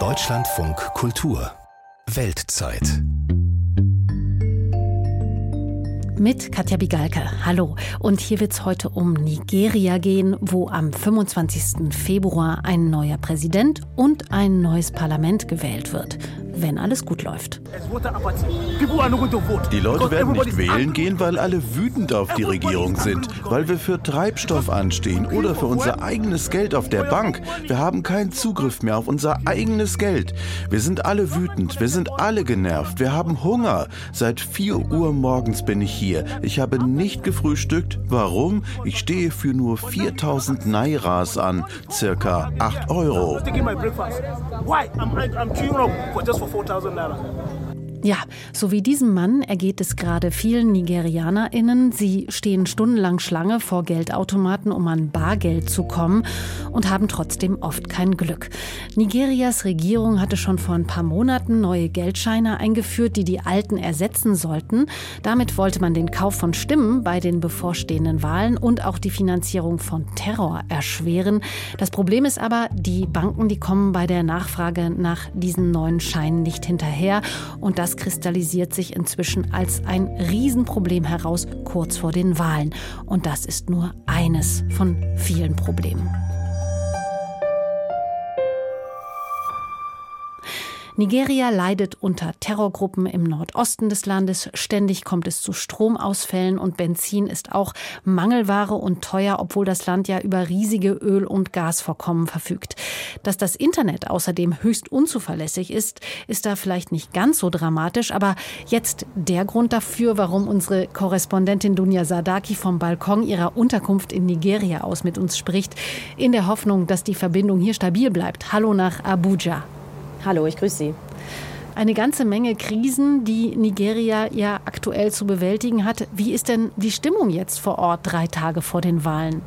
Deutschlandfunk Kultur Weltzeit mit Katja Bigalke. Hallo. Und hier wird es heute um Nigeria gehen, wo am 25. Februar ein neuer Präsident und ein neues Parlament gewählt wird wenn alles gut läuft. Die Leute werden nicht wählen gehen, weil alle wütend auf die Regierung sind, weil wir für Treibstoff anstehen oder für unser eigenes Geld auf der Bank. Wir haben keinen Zugriff mehr auf unser eigenes Geld. Wir sind alle wütend, wir sind alle genervt, wir haben Hunger. Seit 4 Uhr morgens bin ich hier. Ich habe nicht gefrühstückt. Warum? Ich stehe für nur 4000 Nairas an, circa 8 Euro. Why? I'm, I'm queuing up for just for 4,000 naira. Ja, so wie diesem Mann ergeht es gerade vielen NigerianerInnen. Sie stehen stundenlang Schlange vor Geldautomaten, um an Bargeld zu kommen und haben trotzdem oft kein Glück. Nigerias Regierung hatte schon vor ein paar Monaten neue Geldscheine eingeführt, die die alten ersetzen sollten. Damit wollte man den Kauf von Stimmen bei den bevorstehenden Wahlen und auch die Finanzierung von Terror erschweren. Das Problem ist aber, die Banken, die kommen bei der Nachfrage nach diesen neuen Scheinen nicht hinterher und das kristallisiert sich inzwischen als ein Riesenproblem heraus kurz vor den Wahlen. Und das ist nur eines von vielen Problemen. Nigeria leidet unter Terrorgruppen im Nordosten des Landes. Ständig kommt es zu Stromausfällen und Benzin ist auch Mangelware und teuer, obwohl das Land ja über riesige Öl- und Gasvorkommen verfügt. Dass das Internet außerdem höchst unzuverlässig ist, ist da vielleicht nicht ganz so dramatisch, aber jetzt der Grund dafür, warum unsere Korrespondentin Dunja Sadaki vom Balkon ihrer Unterkunft in Nigeria aus mit uns spricht, in der Hoffnung, dass die Verbindung hier stabil bleibt. Hallo nach Abuja. Hallo, ich grüße Sie. Eine ganze Menge Krisen, die Nigeria ja aktuell zu bewältigen hat. Wie ist denn die Stimmung jetzt vor Ort drei Tage vor den Wahlen?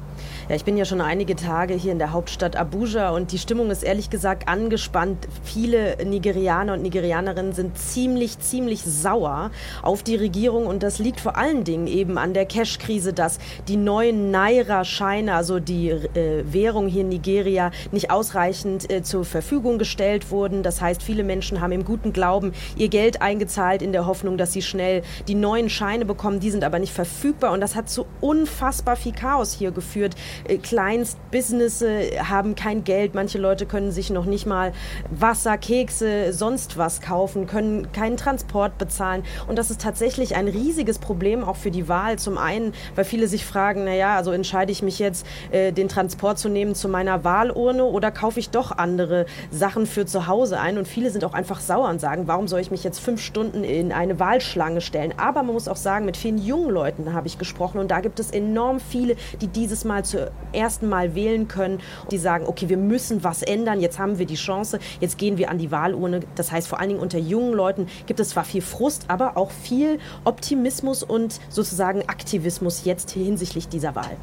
Ja, ich bin ja schon einige Tage hier in der Hauptstadt Abuja und die Stimmung ist ehrlich gesagt angespannt. Viele Nigerianer und Nigerianerinnen sind ziemlich, ziemlich sauer auf die Regierung und das liegt vor allen Dingen eben an der Cash-Krise, dass die neuen Naira-Scheine, also die äh, Währung hier in Nigeria, nicht ausreichend äh, zur Verfügung gestellt wurden. Das heißt, viele Menschen haben im guten Glauben ihr Geld eingezahlt in der Hoffnung, dass sie schnell die neuen Scheine bekommen. Die sind aber nicht verfügbar und das hat zu unfassbar viel Chaos hier geführt. Äh, Kleinstbusinesse haben kein Geld. Manche Leute können sich noch nicht mal Wasser, Kekse, sonst was kaufen, können keinen Transport bezahlen. Und das ist tatsächlich ein riesiges Problem auch für die Wahl. Zum einen, weil viele sich fragen, naja, also entscheide ich mich jetzt, äh, den Transport zu nehmen zu meiner Wahlurne oder kaufe ich doch andere Sachen für zu Hause ein? Und viele sind auch einfach sauer und sagen, warum soll ich mich jetzt fünf Stunden in eine Wahlschlange stellen? Aber man muss auch sagen, mit vielen jungen Leuten habe ich gesprochen und da gibt es enorm viele, die dieses Mal zu ersten Mal wählen können. Die sagen, okay, wir müssen was ändern, jetzt haben wir die Chance, jetzt gehen wir an die Wahlurne. Das heißt, vor allen Dingen unter jungen Leuten gibt es zwar viel Frust, aber auch viel Optimismus und sozusagen Aktivismus jetzt hinsichtlich dieser Wahl.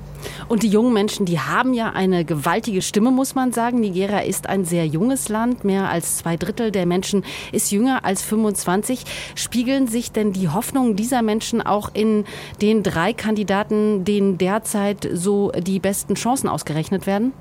Und die jungen Menschen, die haben ja eine gewaltige Stimme, muss man sagen. Nigeria ist ein sehr junges Land. Mehr als zwei Drittel der Menschen ist jünger als 25. Spiegeln sich denn die Hoffnungen dieser Menschen auch in den drei Kandidaten, denen derzeit so die besten Chancen ausgerechnet werden?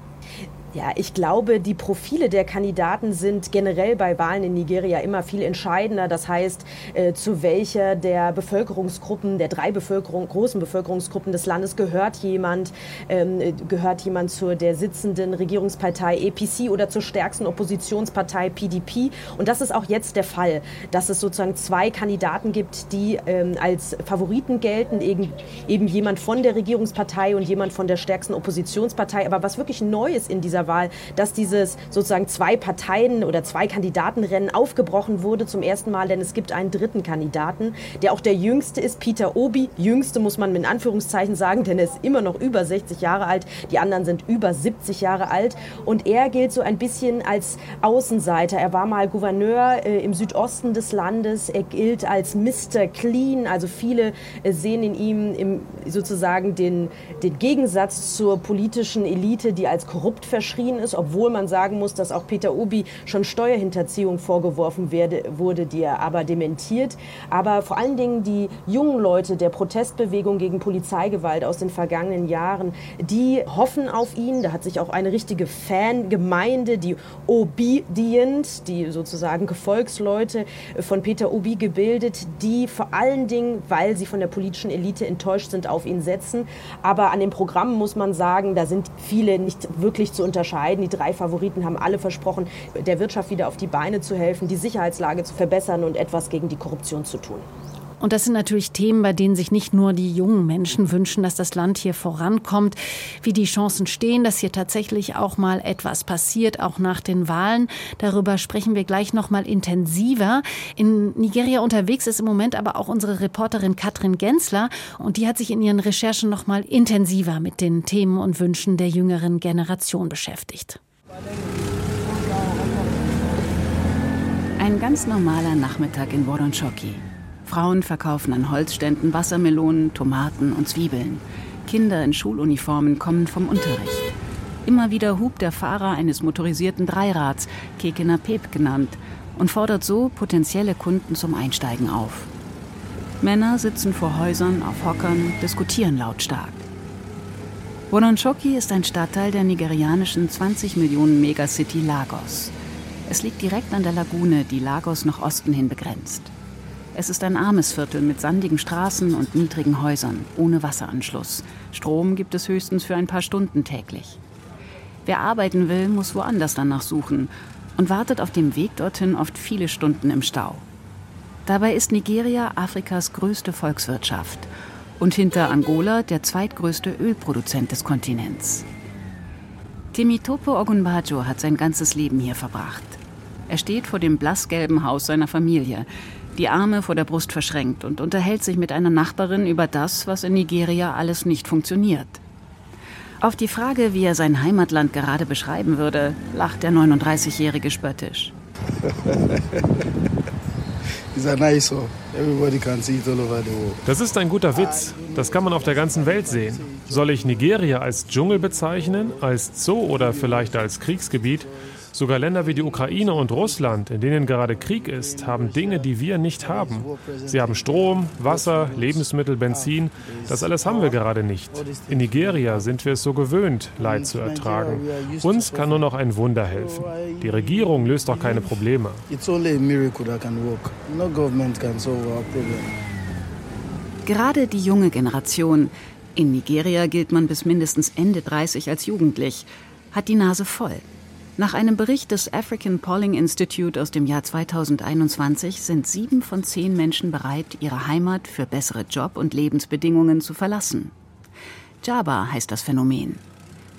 Ja, ich glaube, die Profile der Kandidaten sind generell bei Wahlen in Nigeria immer viel entscheidender. Das heißt, äh, zu welcher der Bevölkerungsgruppen, der drei Bevölkerung, großen Bevölkerungsgruppen des Landes gehört jemand, ähm, gehört jemand zur der sitzenden Regierungspartei APC oder zur stärksten Oppositionspartei PDP. Und das ist auch jetzt der Fall, dass es sozusagen zwei Kandidaten gibt, die ähm, als Favoriten gelten, eben, eben jemand von der Regierungspartei und jemand von der stärksten Oppositionspartei. Aber was wirklich neu ist in dieser Wahl, dass dieses sozusagen zwei Parteien oder zwei Kandidatenrennen aufgebrochen wurde zum ersten Mal, denn es gibt einen dritten Kandidaten, der auch der jüngste ist, Peter Obi. Jüngste muss man in Anführungszeichen sagen, denn er ist immer noch über 60 Jahre alt. Die anderen sind über 70 Jahre alt. Und er gilt so ein bisschen als Außenseiter. Er war mal Gouverneur äh, im Südosten des Landes. Er gilt als Mr. Clean. Also viele äh, sehen in ihm im, sozusagen den, den Gegensatz zur politischen Elite, die als korrupt verschwindet geschrien ist, obwohl man sagen muss, dass auch Peter Obi schon Steuerhinterziehung vorgeworfen werde, wurde, die er aber dementiert. Aber vor allen Dingen die jungen Leute der Protestbewegung gegen Polizeigewalt aus den vergangenen Jahren, die hoffen auf ihn. Da hat sich auch eine richtige Fangemeinde, die Obedient, die sozusagen Gefolgsleute von Peter Obi gebildet, die vor allen Dingen, weil sie von der politischen Elite enttäuscht sind, auf ihn setzen. Aber an dem Programm muss man sagen, da sind viele nicht wirklich zu unterscheiden. Die drei Favoriten haben alle versprochen, der Wirtschaft wieder auf die Beine zu helfen, die Sicherheitslage zu verbessern und etwas gegen die Korruption zu tun. Und das sind natürlich Themen, bei denen sich nicht nur die jungen Menschen wünschen, dass das Land hier vorankommt, wie die Chancen stehen, dass hier tatsächlich auch mal etwas passiert, auch nach den Wahlen. Darüber sprechen wir gleich noch mal intensiver. In Nigeria unterwegs ist im Moment aber auch unsere Reporterin Katrin Gensler und die hat sich in ihren Recherchen noch mal intensiver mit den Themen und Wünschen der jüngeren Generation beschäftigt. Ein ganz normaler Nachmittag in Woronchoki. Frauen verkaufen an Holzständen Wassermelonen, Tomaten und Zwiebeln. Kinder in Schuluniformen kommen vom Unterricht. Immer wieder hupt der Fahrer eines motorisierten Dreirads, Kekena Pep genannt, und fordert so potenzielle Kunden zum Einsteigen auf. Männer sitzen vor Häusern auf Hockern, diskutieren lautstark. Bononchoki ist ein Stadtteil der nigerianischen 20 Millionen Megacity Lagos. Es liegt direkt an der Lagune, die Lagos nach Osten hin begrenzt. Es ist ein armes Viertel mit sandigen Straßen und niedrigen Häusern, ohne Wasseranschluss. Strom gibt es höchstens für ein paar Stunden täglich. Wer arbeiten will, muss woanders danach suchen und wartet auf dem Weg dorthin oft viele Stunden im Stau. Dabei ist Nigeria Afrikas größte Volkswirtschaft und hinter Angola der zweitgrößte Ölproduzent des Kontinents. Temitope Ogunbajo hat sein ganzes Leben hier verbracht. Er steht vor dem blassgelben Haus seiner Familie, die Arme vor der Brust verschränkt und unterhält sich mit einer Nachbarin über das, was in Nigeria alles nicht funktioniert. Auf die Frage, wie er sein Heimatland gerade beschreiben würde, lacht der 39-Jährige spöttisch. Das ist ein guter Witz. Das kann man auf der ganzen Welt sehen. Soll ich Nigeria als Dschungel bezeichnen, als Zoo oder vielleicht als Kriegsgebiet? Sogar Länder wie die Ukraine und Russland, in denen gerade Krieg ist, haben Dinge, die wir nicht haben. Sie haben Strom, Wasser, Lebensmittel, Benzin. Das alles haben wir gerade nicht. In Nigeria sind wir es so gewöhnt, Leid zu ertragen. Uns kann nur noch ein Wunder helfen. Die Regierung löst doch keine Probleme. Gerade die junge Generation, in Nigeria gilt man bis mindestens Ende 30 als jugendlich, hat die Nase voll. Nach einem Bericht des African Polling Institute aus dem Jahr 2021 sind sieben von zehn Menschen bereit, ihre Heimat für bessere Job- und Lebensbedingungen zu verlassen. Jaba heißt das Phänomen.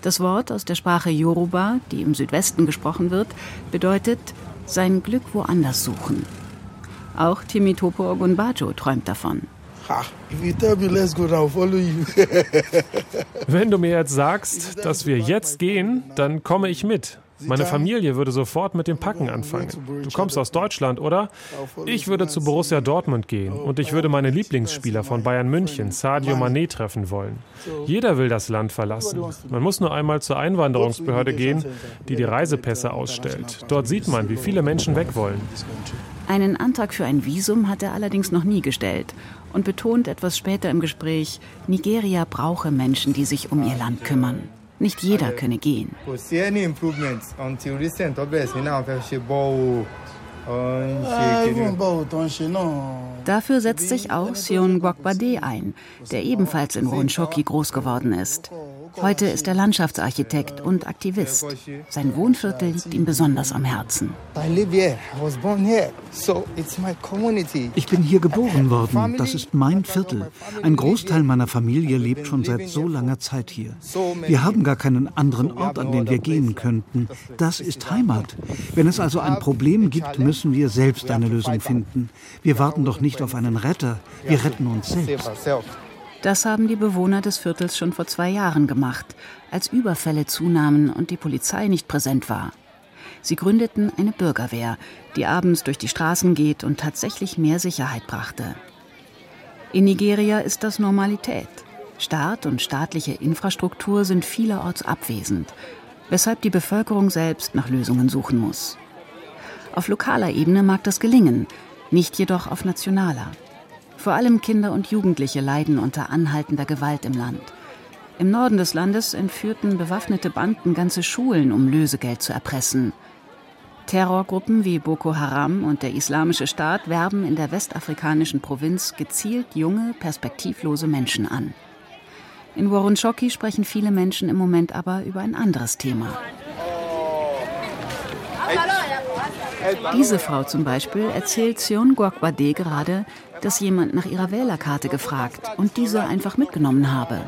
Das Wort aus der Sprache Yoruba, die im Südwesten gesprochen wird, bedeutet sein Glück woanders suchen. Auch Timitopo Ogunbajo träumt davon. Wenn du mir jetzt sagst, dass wir jetzt gehen, dann komme ich mit. Meine Familie würde sofort mit dem Packen anfangen. Du kommst aus Deutschland, oder? Ich würde zu Borussia Dortmund gehen und ich würde meine Lieblingsspieler von Bayern München, Sadio Mané, treffen wollen. Jeder will das Land verlassen. Man muss nur einmal zur Einwanderungsbehörde gehen, die die Reisepässe ausstellt. Dort sieht man, wie viele Menschen weg wollen. Einen Antrag für ein Visum hat er allerdings noch nie gestellt und betont etwas später im Gespräch, Nigeria brauche Menschen, die sich um ihr Land kümmern. Nicht jeder könne gehen. Dafür setzt sich auch Sion Gwagbade ein, der ebenfalls in Wonshoki groß geworden ist. Heute ist er Landschaftsarchitekt und Aktivist. Sein Wohnviertel liegt ihm besonders am Herzen. Ich bin hier geboren worden. Das ist mein Viertel. Ein Großteil meiner Familie lebt schon seit so langer Zeit hier. Wir haben gar keinen anderen Ort, an den wir gehen könnten. Das ist Heimat. Wenn es also ein Problem gibt, müssen wir selbst eine Lösung finden. Wir warten doch nicht auf einen Retter. Wir retten uns selbst. Das haben die Bewohner des Viertels schon vor zwei Jahren gemacht, als Überfälle zunahmen und die Polizei nicht präsent war. Sie gründeten eine Bürgerwehr, die abends durch die Straßen geht und tatsächlich mehr Sicherheit brachte. In Nigeria ist das Normalität. Staat und staatliche Infrastruktur sind vielerorts abwesend. weshalb die Bevölkerung selbst nach Lösungen suchen muss. Auf lokaler Ebene mag das gelingen, nicht jedoch auf nationaler. Vor allem Kinder und Jugendliche leiden unter anhaltender Gewalt im Land. Im Norden des Landes entführten bewaffnete Banden ganze Schulen, um Lösegeld zu erpressen. Terrorgruppen wie Boko Haram und der Islamische Staat werben in der westafrikanischen Provinz gezielt junge, perspektivlose Menschen an. In Woronchoki sprechen viele Menschen im Moment aber über ein anderes Thema. Diese Frau zum Beispiel erzählt Sion Guakwade gerade, dass jemand nach ihrer Wählerkarte gefragt und diese einfach mitgenommen habe.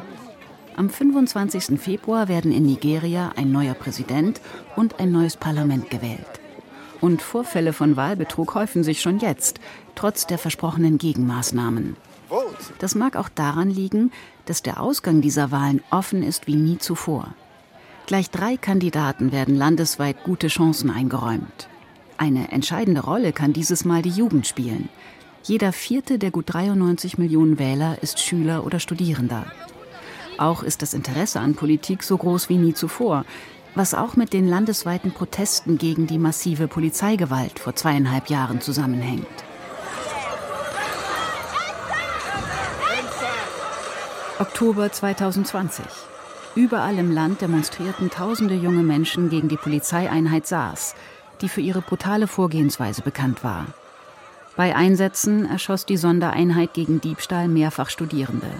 Am 25. Februar werden in Nigeria ein neuer Präsident und ein neues Parlament gewählt. Und Vorfälle von Wahlbetrug häufen sich schon jetzt, trotz der versprochenen Gegenmaßnahmen. Das mag auch daran liegen, dass der Ausgang dieser Wahlen offen ist wie nie zuvor. Gleich drei Kandidaten werden landesweit gute Chancen eingeräumt. Eine entscheidende Rolle kann dieses Mal die Jugend spielen. Jeder vierte der gut 93 Millionen Wähler ist Schüler oder Studierender. Auch ist das Interesse an Politik so groß wie nie zuvor, was auch mit den landesweiten Protesten gegen die massive Polizeigewalt vor zweieinhalb Jahren zusammenhängt. Oktober 2020. Überall im Land demonstrierten tausende junge Menschen gegen die Polizeieinheit SARS, die für ihre brutale Vorgehensweise bekannt war. Bei Einsätzen erschoss die Sondereinheit gegen Diebstahl mehrfach Studierende.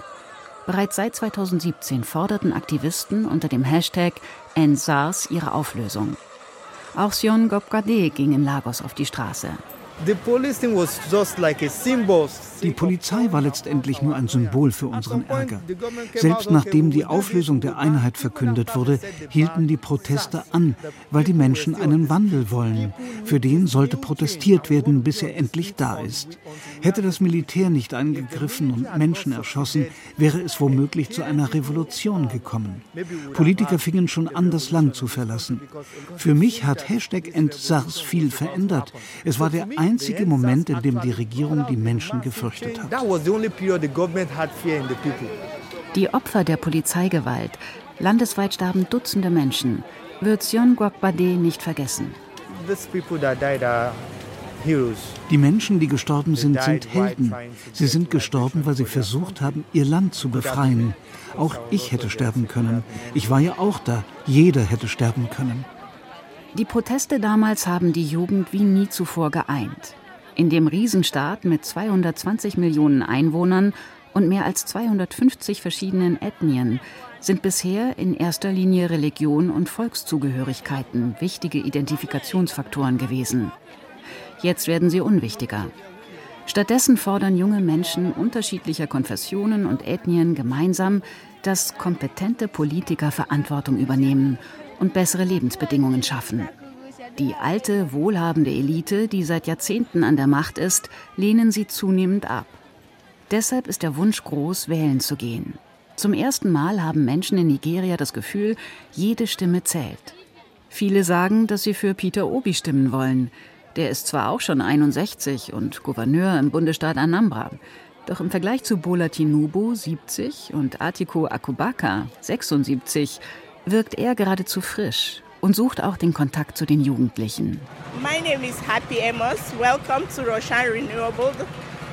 Bereits seit 2017 forderten Aktivisten unter dem Hashtag EndSARS ihre Auflösung. Auch Sion Gopkade ging in Lagos auf die Straße. Die Polizei war letztendlich nur ein Symbol für unseren Ärger. Selbst nachdem die Auflösung der Einheit verkündet wurde, hielten die Proteste an, weil die Menschen einen Wandel wollen. Für den sollte protestiert werden, bis er endlich da ist. Hätte das Militär nicht eingegriffen und Menschen erschossen, wäre es womöglich zu einer Revolution gekommen. Politiker fingen schon an, das Land zu verlassen. Für mich hat Hashtag EndSARS viel verändert. Es war der einzige Moment, in dem die Regierung die Menschen gefürchtet hat. Die Opfer der Polizeigewalt, landesweit starben Dutzende Menschen, wird Sion Guakbade nicht vergessen. Die Menschen, die gestorben sind, sind Helden. Sie sind gestorben, weil sie versucht haben, ihr Land zu befreien. Auch ich hätte sterben können. Ich war ja auch da. Jeder hätte sterben können. Die Proteste damals haben die Jugend wie nie zuvor geeint. In dem Riesenstaat mit 220 Millionen Einwohnern und mehr als 250 verschiedenen Ethnien sind bisher in erster Linie Religion und Volkszugehörigkeiten wichtige Identifikationsfaktoren gewesen. Jetzt werden sie unwichtiger. Stattdessen fordern junge Menschen unterschiedlicher Konfessionen und Ethnien gemeinsam, dass kompetente Politiker Verantwortung übernehmen und bessere Lebensbedingungen schaffen. Die alte, wohlhabende Elite, die seit Jahrzehnten an der Macht ist, lehnen sie zunehmend ab. Deshalb ist der Wunsch groß, wählen zu gehen. Zum ersten Mal haben Menschen in Nigeria das Gefühl, jede Stimme zählt. Viele sagen, dass sie für Peter Obi stimmen wollen. Der ist zwar auch schon 61 und Gouverneur im Bundesstaat Anambra, doch im Vergleich zu Bola Tinubu 70 und Atiko Akubaka 76 wirkt er geradezu frisch und sucht auch den Kontakt zu den Jugendlichen. My name is Happy Amos. Welcome to Roshan Renewable,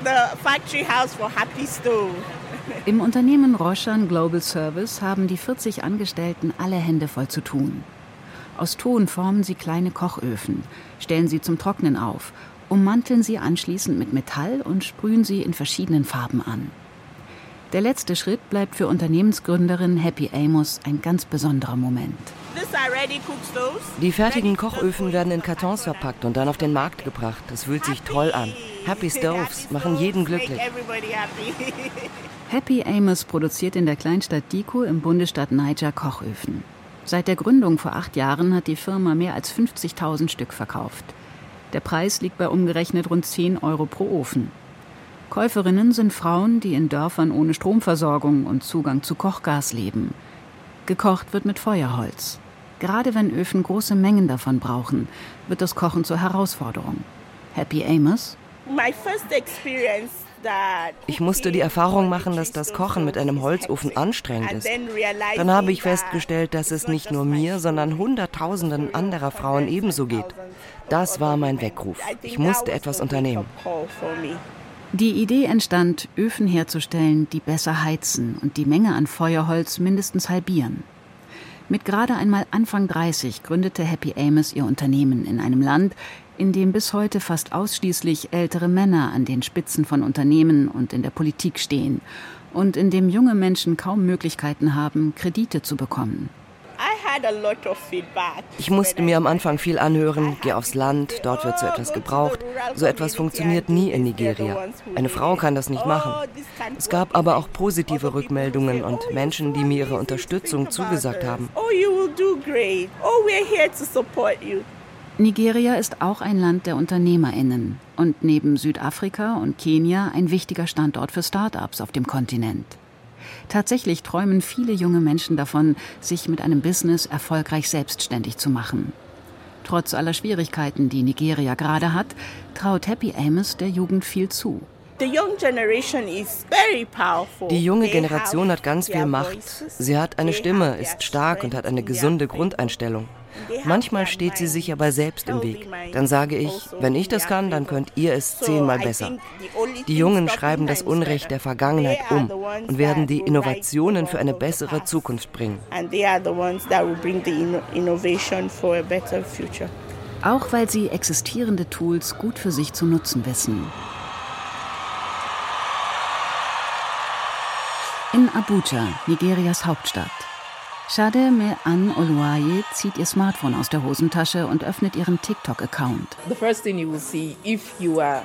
the factory house for Happy Stove. Im Unternehmen Roshan Global Service haben die 40 Angestellten alle Hände voll zu tun. Aus Ton formen sie kleine Kochöfen, stellen sie zum Trocknen auf, ummanteln sie anschließend mit Metall und sprühen sie in verschiedenen Farben an. Der letzte Schritt bleibt für Unternehmensgründerin Happy Amos ein ganz besonderer Moment. Die fertigen Kochöfen werden in Kartons verpackt und dann auf den Markt gebracht. Das fühlt sich toll an. Happy Stoves machen jeden glücklich. Happy Amos produziert in der Kleinstadt Diko im Bundesstaat Niger Kochöfen. Seit der Gründung vor acht Jahren hat die Firma mehr als 50.000 Stück verkauft. Der Preis liegt bei umgerechnet rund 10 Euro pro Ofen. Käuferinnen sind Frauen, die in Dörfern ohne Stromversorgung und Zugang zu Kochgas leben. Gekocht wird mit Feuerholz. Gerade wenn Öfen große Mengen davon brauchen, wird das Kochen zur Herausforderung. Happy Amos? Ich musste die Erfahrung machen, dass das Kochen mit einem Holzofen anstrengend ist. Dann habe ich festgestellt, dass es nicht nur mir, sondern Hunderttausenden anderer Frauen ebenso geht. Das war mein Weckruf. Ich musste etwas unternehmen. Die Idee entstand, Öfen herzustellen, die besser heizen und die Menge an Feuerholz mindestens halbieren. Mit gerade einmal Anfang 30 gründete Happy Amos ihr Unternehmen in einem Land, in dem bis heute fast ausschließlich ältere Männer an den Spitzen von Unternehmen und in der Politik stehen und in dem junge Menschen kaum Möglichkeiten haben, Kredite zu bekommen. Ich musste mir am Anfang viel anhören, geh aufs Land, dort wird so etwas gebraucht. So etwas funktioniert nie in Nigeria. Eine Frau kann das nicht machen. Es gab aber auch positive Rückmeldungen und Menschen, die mir ihre Unterstützung zugesagt haben. Nigeria ist auch ein Land der Unternehmerinnen und neben Südafrika und Kenia ein wichtiger Standort für Start-ups auf dem Kontinent. Tatsächlich träumen viele junge Menschen davon, sich mit einem Business erfolgreich selbstständig zu machen. Trotz aller Schwierigkeiten, die Nigeria gerade hat, traut Happy Amos der Jugend viel zu. Die junge Generation hat ganz viel Macht. Sie hat eine Stimme, ist stark und hat eine gesunde Grundeinstellung. Manchmal steht sie sich aber selbst im Weg. Dann sage ich, wenn ich das kann, dann könnt ihr es zehnmal besser. Die Jungen schreiben das Unrecht der Vergangenheit um und werden die Innovationen für eine bessere Zukunft bringen. Auch weil sie existierende Tools gut für sich zu nutzen wissen. In Abuja, Nigerias Hauptstadt. Shade Me An Oluwaye zieht ihr Smartphone aus der Hosentasche und öffnet ihren TikTok-Account. The first thing you will see if you are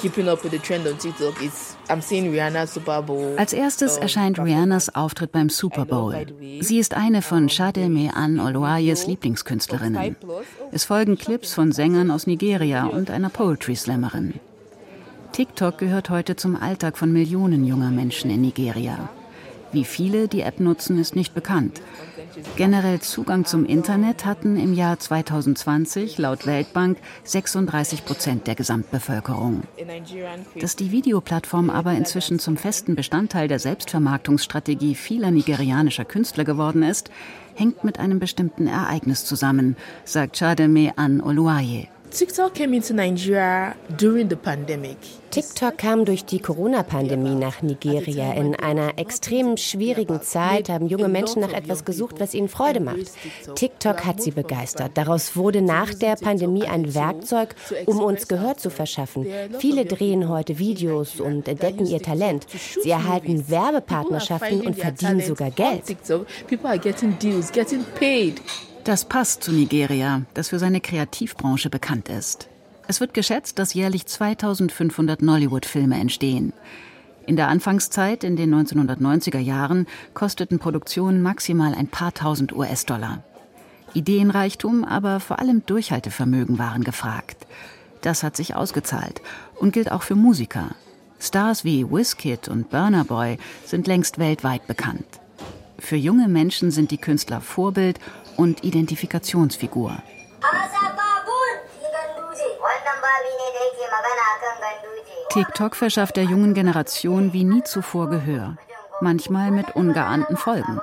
keeping up with the trend on TikTok is I'm seeing Rihanna Super Bowl. Als erstes erscheint Rihannas Auftritt beim Super Bowl. Sie ist eine von Shade Me An Oluwayes Lieblingskünstlerinnen. Es folgen Clips von Sängern aus Nigeria und einer Poetry Slammerin. TikTok gehört heute zum Alltag von Millionen junger Menschen in Nigeria. Wie viele die App nutzen, ist nicht bekannt. Generell Zugang zum Internet hatten im Jahr 2020 laut Weltbank 36 Prozent der Gesamtbevölkerung. Dass die Videoplattform aber inzwischen zum festen Bestandteil der Selbstvermarktungsstrategie vieler nigerianischer Künstler geworden ist, hängt mit einem bestimmten Ereignis zusammen, sagt Chademe An Oluaye. TikTok came into Nigeria during the pandemic. TikTok kam durch die Corona-Pandemie nach Nigeria. In einer extrem schwierigen Zeit haben junge Menschen nach etwas gesucht, was ihnen Freude macht. TikTok hat sie begeistert. Daraus wurde nach der Pandemie ein Werkzeug, um uns Gehör zu verschaffen. Viele drehen heute Videos und entdecken ihr Talent. Sie erhalten Werbepartnerschaften und verdienen sogar Geld. Das passt zu Nigeria, das für seine Kreativbranche bekannt ist. Es wird geschätzt, dass jährlich 2500 Nollywood-Filme entstehen. In der Anfangszeit, in den 1990er Jahren, kosteten Produktionen maximal ein paar tausend US-Dollar. Ideenreichtum, aber vor allem Durchhaltevermögen waren gefragt. Das hat sich ausgezahlt und gilt auch für Musiker. Stars wie Wizkid und Burner Boy sind längst weltweit bekannt. Für junge Menschen sind die Künstler Vorbild und Identifikationsfigur. TikTok verschafft der jungen Generation wie nie zuvor Gehör, manchmal mit ungeahnten Folgen.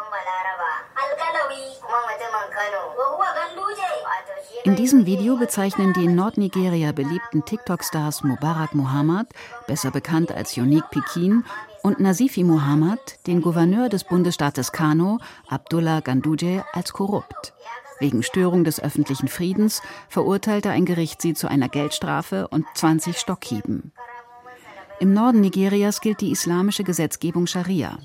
In diesem Video bezeichnen die in Nordnigeria beliebten TikTok-Stars Mubarak Muhammad, besser bekannt als Unique Pekin, und Nazifi Muhammad, den Gouverneur des Bundesstaates Kano, Abdullah Ganduje, als korrupt. Wegen Störung des öffentlichen Friedens verurteilte ein Gericht sie zu einer Geldstrafe und 20 Stockhieben. Im Norden Nigerias gilt die islamische Gesetzgebung Scharia.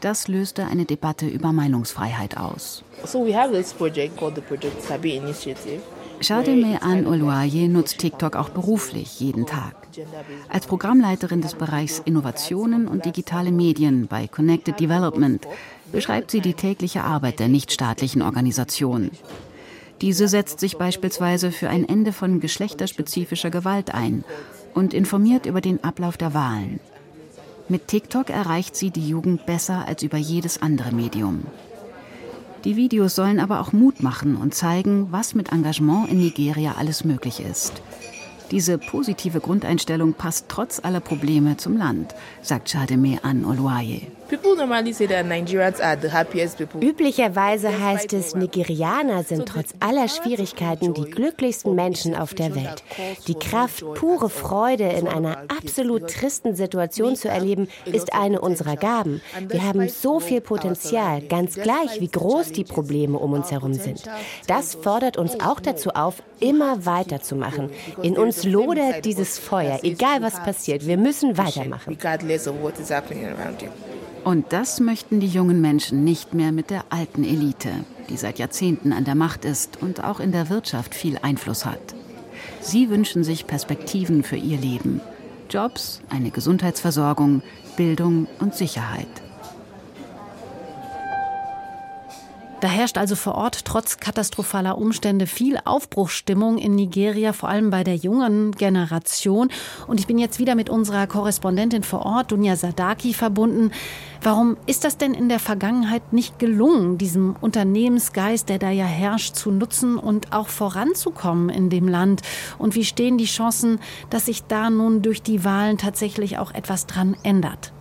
Das löste eine Debatte über Meinungsfreiheit aus. So we have this project called the Project Sabi Initiative. Shademe An Oluaye nutzt TikTok auch beruflich jeden Tag. Als Programmleiterin des Bereichs Innovationen und digitale Medien bei Connected Development beschreibt sie die tägliche Arbeit der nichtstaatlichen Organisationen. Diese setzt sich beispielsweise für ein Ende von geschlechterspezifischer Gewalt ein und informiert über den Ablauf der Wahlen. Mit TikTok erreicht sie die Jugend besser als über jedes andere Medium. Die Videos sollen aber auch Mut machen und zeigen, was mit Engagement in Nigeria alles möglich ist. Diese positive Grundeinstellung passt trotz aller Probleme zum Land, sagt Chademe An Oluaye. Üblicherweise heißt es, Nigerianer sind trotz aller Schwierigkeiten die glücklichsten Menschen auf der Welt. Die Kraft, pure Freude in einer absolut tristen Situation zu erleben, ist eine unserer Gaben. Wir haben so viel Potenzial, ganz gleich, wie groß die Probleme um uns herum sind. Das fordert uns auch dazu auf, immer weiterzumachen. In uns lodert dieses Feuer, egal was passiert. Wir müssen weitermachen. Und das möchten die jungen Menschen nicht mehr mit der alten Elite, die seit Jahrzehnten an der Macht ist und auch in der Wirtschaft viel Einfluss hat. Sie wünschen sich Perspektiven für ihr Leben. Jobs, eine Gesundheitsversorgung, Bildung und Sicherheit. Da herrscht also vor Ort trotz katastrophaler Umstände viel Aufbruchsstimmung in Nigeria, vor allem bei der jungen Generation. Und ich bin jetzt wieder mit unserer Korrespondentin vor Ort, Dunja Sadaki, verbunden. Warum ist das denn in der Vergangenheit nicht gelungen, diesem Unternehmensgeist, der da ja herrscht, zu nutzen und auch voranzukommen in dem Land? Und wie stehen die Chancen, dass sich da nun durch die Wahlen tatsächlich auch etwas dran ändert?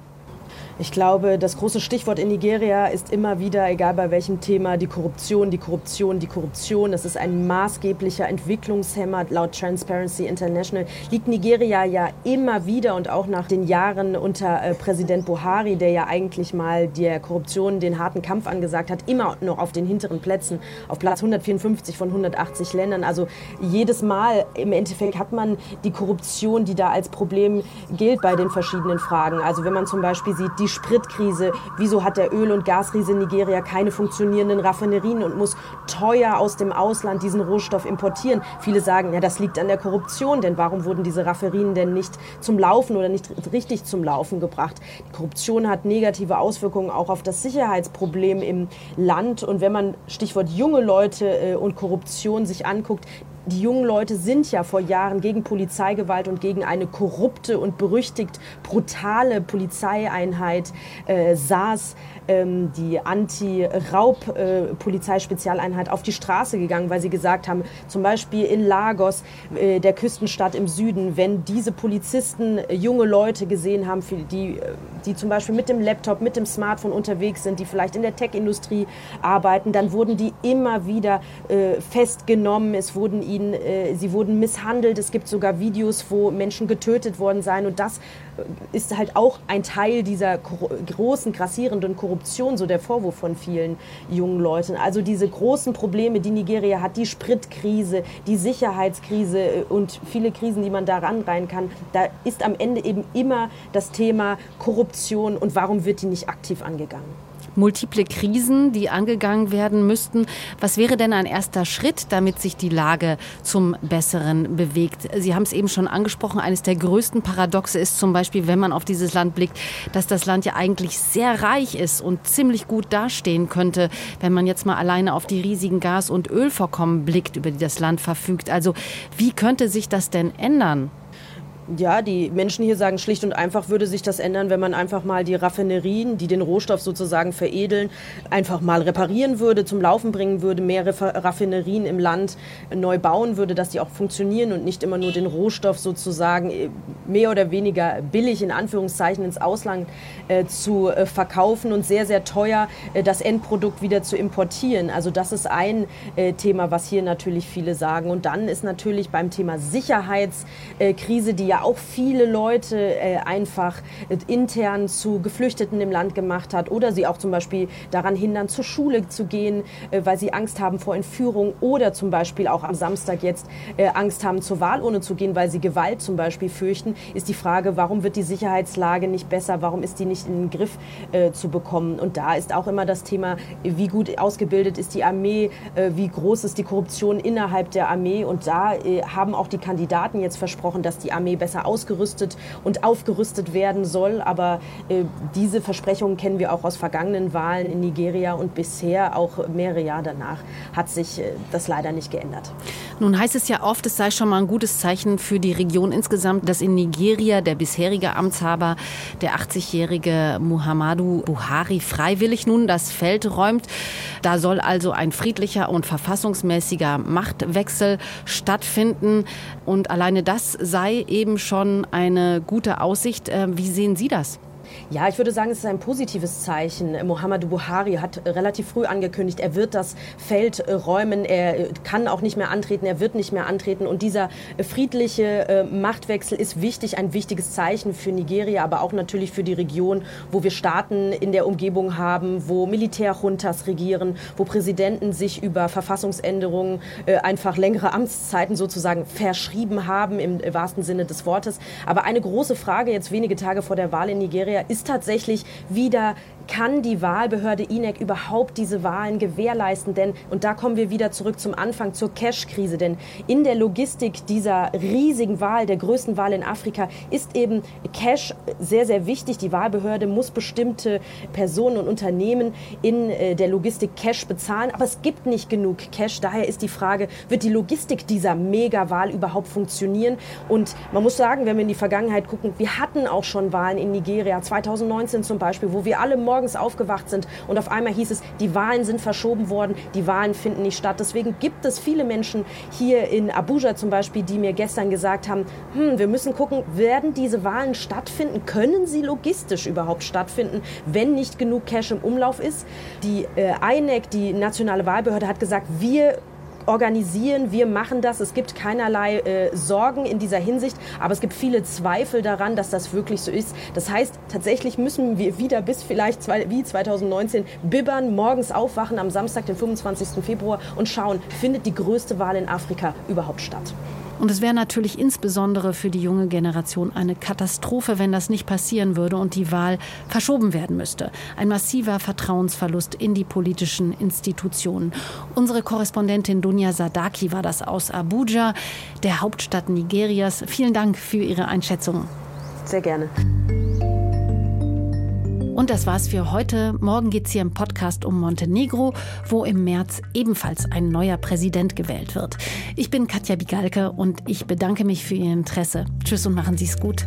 Ich glaube, das große Stichwort in Nigeria ist immer wieder, egal bei welchem Thema, die Korruption, die Korruption, die Korruption. Das ist ein maßgeblicher Entwicklungshemmer. Laut Transparency International liegt Nigeria ja immer wieder und auch nach den Jahren unter äh, Präsident Buhari, der ja eigentlich mal der Korruption den harten Kampf angesagt hat, immer noch auf den hinteren Plätzen, auf Platz 154 von 180 Ländern. Also jedes Mal im Endeffekt hat man die Korruption, die da als Problem gilt bei den verschiedenen Fragen. Also wenn man zum Beispiel sieht, die Spritkrise. Wieso hat der Öl- und Gasriese Nigeria keine funktionierenden Raffinerien und muss teuer aus dem Ausland diesen Rohstoff importieren? Viele sagen, ja, das liegt an der Korruption, denn warum wurden diese Raffinerien denn nicht zum Laufen oder nicht richtig zum Laufen gebracht? Die Korruption hat negative Auswirkungen auch auf das Sicherheitsproblem im Land. Und wenn man Stichwort junge Leute äh, und Korruption sich anguckt, die jungen Leute sind ja vor Jahren gegen Polizeigewalt und gegen eine korrupte und berüchtigt brutale Polizeieinheit äh, SARS ähm, die Anti-Raub-Polizeispezialeinheit auf die Straße gegangen, weil sie gesagt haben, zum Beispiel in Lagos, äh, der Küstenstadt im Süden, wenn diese Polizisten äh, junge Leute gesehen haben, die, äh, die zum Beispiel mit dem Laptop, mit dem Smartphone unterwegs sind, die vielleicht in der Tech-Industrie arbeiten, dann wurden die immer wieder äh, festgenommen. Es wurden ihnen, äh, sie wurden misshandelt. Es gibt sogar Videos, wo Menschen getötet worden seien. Und das ist halt auch ein Teil dieser großen, grassierenden Korruption, so der Vorwurf von vielen jungen Leuten. Also diese großen Probleme, die Nigeria hat, die Spritkrise, die Sicherheitskrise äh, und viele Krisen, die man da ranreihen kann, da ist am Ende eben immer das Thema Korruption und warum wird die nicht aktiv angegangen multiple Krisen, die angegangen werden müssten. Was wäre denn ein erster Schritt, damit sich die Lage zum Besseren bewegt? Sie haben es eben schon angesprochen, eines der größten Paradoxe ist zum Beispiel, wenn man auf dieses Land blickt, dass das Land ja eigentlich sehr reich ist und ziemlich gut dastehen könnte, wenn man jetzt mal alleine auf die riesigen Gas- und Ölvorkommen blickt, über die das Land verfügt. Also wie könnte sich das denn ändern? Ja, die Menschen hier sagen schlicht und einfach, würde sich das ändern, wenn man einfach mal die Raffinerien, die den Rohstoff sozusagen veredeln, einfach mal reparieren würde, zum Laufen bringen würde, mehr Raffinerien im Land neu bauen würde, dass die auch funktionieren und nicht immer nur den Rohstoff sozusagen äh, mehr oder weniger billig in Anführungszeichen ins Ausland äh, zu äh, verkaufen und sehr, sehr teuer äh, das Endprodukt wieder zu importieren. Also das ist ein äh, Thema, was hier natürlich viele sagen. Und dann ist natürlich beim Thema Sicherheitskrise, die ja auch viele Leute äh, einfach äh, intern zu Geflüchteten im Land gemacht hat oder sie auch zum Beispiel daran hindern, zur Schule zu gehen, äh, weil sie Angst haben vor Entführung oder zum Beispiel auch am Samstag jetzt äh, Angst haben, zur Wahlurne zu gehen, weil sie Gewalt zum Beispiel fürchten, ist die Frage, warum wird die Sicherheitslage nicht besser, warum ist die nicht in den Griff äh, zu bekommen? Und da ist auch immer das Thema, wie gut ausgebildet ist die Armee, äh, wie groß ist die Korruption innerhalb der Armee. Und da haben auch die Kandidaten jetzt versprochen, dass die Armee besser ausgerüstet und aufgerüstet werden soll. Aber äh, diese Versprechungen kennen wir auch aus vergangenen Wahlen in Nigeria und bisher auch mehrere Jahre danach hat sich äh, das leider nicht geändert. Nun heißt es ja oft, es sei schon mal ein gutes Zeichen für die Region insgesamt, dass in Nigeria der bisherige Amtshaber, der 80-jährige Muhammadu Buhari, freiwillig nun das Feld räumt. Da soll also ein friedlicher und verfassungsmäßiger Machtwechsel stattfinden. Und alleine das sei eben schon eine gute Aussicht. Äh, wie sehen Sie das? Ja, ich würde sagen, es ist ein positives Zeichen. Muhammadu Buhari hat relativ früh angekündigt, er wird das Feld äh, räumen, er äh, kann auch nicht mehr antreten, er wird nicht mehr antreten. Und dieser äh, friedliche Machtwechsel ist wichtig, ein wichtiges Zeichen für Nigeria, aber auch natürlich für die Region, wo wir Staaten in der Umgebung haben, wo Militärjuntas regieren, wo Präsidenten sich über Verfassungsänderungen einfach längere Amtszeiten sozusagen verschrieben haben, im wahrsten Sinne des Wortes. Aber eine große Frage jetzt wenige Tage vor der Wahl in Nigeria ist tatsächlich wieder kann die Wahlbehörde INEC überhaupt diese Wahlen gewährleisten? Denn, und da kommen wir wieder zurück zum Anfang, zur Cash-Krise, denn in der Logistik dieser riesigen Wahl, der größten Wahl in Afrika, ist eben Cash sehr, sehr wichtig. Die Wahlbehörde muss bestimmte Personen und Unternehmen in äh, der Logistik Cash bezahlen, aber es gibt nicht genug Cash. Daher ist die Frage, wird die Logistik dieser Mega-Wahl überhaupt funktionieren? Und man muss sagen, wenn wir in die Vergangenheit gucken, wir hatten auch schon Wahlen in Nigeria, 2019 zum Beispiel, wo wir alle morgens aufgewacht sind und auf einmal hieß es, die Wahlen sind verschoben worden, die Wahlen finden nicht statt. Deswegen gibt es viele Menschen hier in Abuja zum Beispiel, die mir gestern gesagt haben, hm, wir müssen gucken, werden diese Wahlen stattfinden? Können sie logistisch überhaupt stattfinden, wenn nicht genug Cash im Umlauf ist? Die äh, INEC, die nationale Wahlbehörde, hat gesagt, wir organisieren, wir machen das. Es gibt keinerlei äh, Sorgen in dieser Hinsicht, aber es gibt viele Zweifel daran, dass das wirklich so ist. Das heißt, tatsächlich müssen wir wieder bis vielleicht zwei, wie 2019 bibbern, morgens aufwachen am Samstag, den 25. Februar und schauen, findet die größte Wahl in Afrika überhaupt statt. Und es wäre natürlich insbesondere für die junge Generation eine Katastrophe, wenn das nicht passieren würde und die Wahl verschoben werden müsste. Ein massiver Vertrauensverlust in die politischen Institutionen. Unsere Korrespondentin Dunja Sadaki war das aus Abuja, der Hauptstadt Nigerias. Vielen Dank für Ihre Einschätzung. Sehr gerne. Und das war's für heute. Morgen geht's hier im Podcast um Montenegro, wo im März ebenfalls ein neuer Präsident gewählt wird. Ich bin Katja Bigalke und ich bedanke mich für Ihr Interesse. Tschüss und machen Sie's gut.